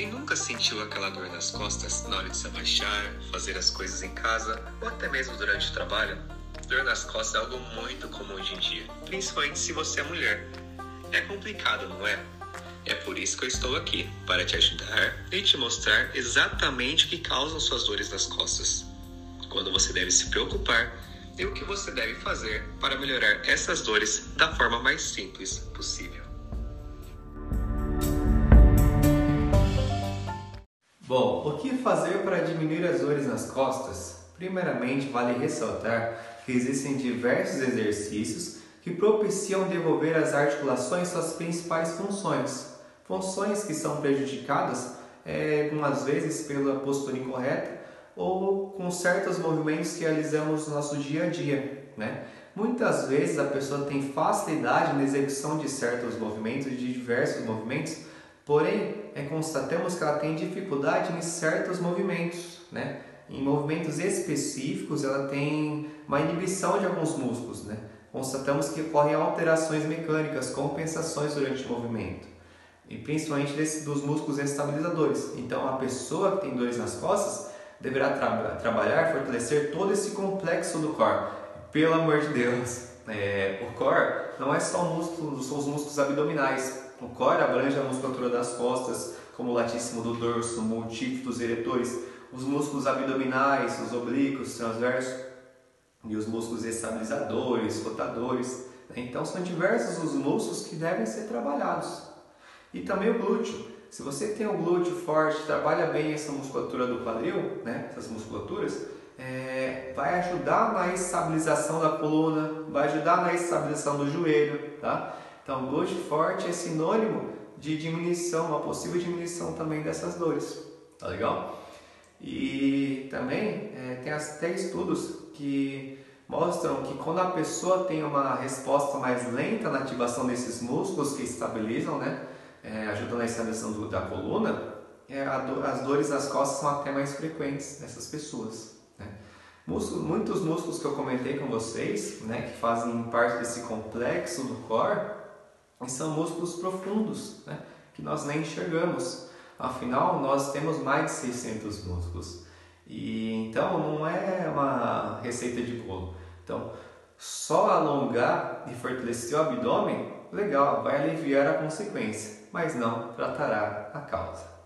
Quem nunca sentiu aquela dor nas costas na hora de se abaixar, fazer as coisas em casa ou até mesmo durante o trabalho? Dor nas costas é algo muito comum hoje em dia, principalmente se você é mulher. É complicado, não é? É por isso que eu estou aqui, para te ajudar e te mostrar exatamente o que causam suas dores nas costas. Quando você deve se preocupar e o que você deve fazer para melhorar essas dores da forma mais simples possível. Bom, o que fazer para diminuir as dores nas costas? Primeiramente, vale ressaltar que existem diversos exercícios que propiciam devolver às articulações suas principais funções. Funções que são prejudicadas é, algumas vezes pela postura incorreta ou com certos movimentos que realizamos no nosso dia a dia. Né? Muitas vezes a pessoa tem facilidade na execução de certos movimentos, de diversos movimentos, porém é, constatamos que ela tem dificuldade em certos movimentos. Né? Em movimentos específicos, ela tem uma inibição de alguns músculos. Né? Constatamos que ocorrem alterações mecânicas, compensações durante o movimento, e principalmente desse, dos músculos estabilizadores. Então, a pessoa que tem dores nas costas deverá tra trabalhar, fortalecer todo esse complexo do core. Pelo amor de Deus, é, o core não é só músculo, são os músculos abdominais. O core abrange a musculatura das costas, como o latíssimo do dorso, multífidos eretores, os músculos abdominais, os oblíquos, transversos e os músculos estabilizadores, rotadores. Né? Então são diversos os músculos que devem ser trabalhados. E também o glúteo. Se você tem um glúteo forte, trabalha bem essa musculatura do quadril, né? essas musculaturas, é, vai ajudar na estabilização da coluna, vai ajudar na estabilização do joelho. Tá? Então, glúteo forte é sinônimo de diminuição, uma possível diminuição também dessas dores. Tá legal? E também é, tem até estudos que mostram que quando a pessoa tem uma resposta mais lenta na ativação desses músculos que estabilizam, né, é, ajudando na estabilização do, da coluna, é, do, as dores nas costas são até mais frequentes nessas pessoas. Né. Músculos, muitos músculos que eu comentei com vocês, né, que fazem parte desse complexo do core, são músculos profundos, né, que nós nem enxergamos. Afinal, nós temos mais de 600 músculos. E então não é uma receita de bolo. Então, só alongar e fortalecer o abdômen, legal, vai aliviar a consequência, mas não tratará a causa.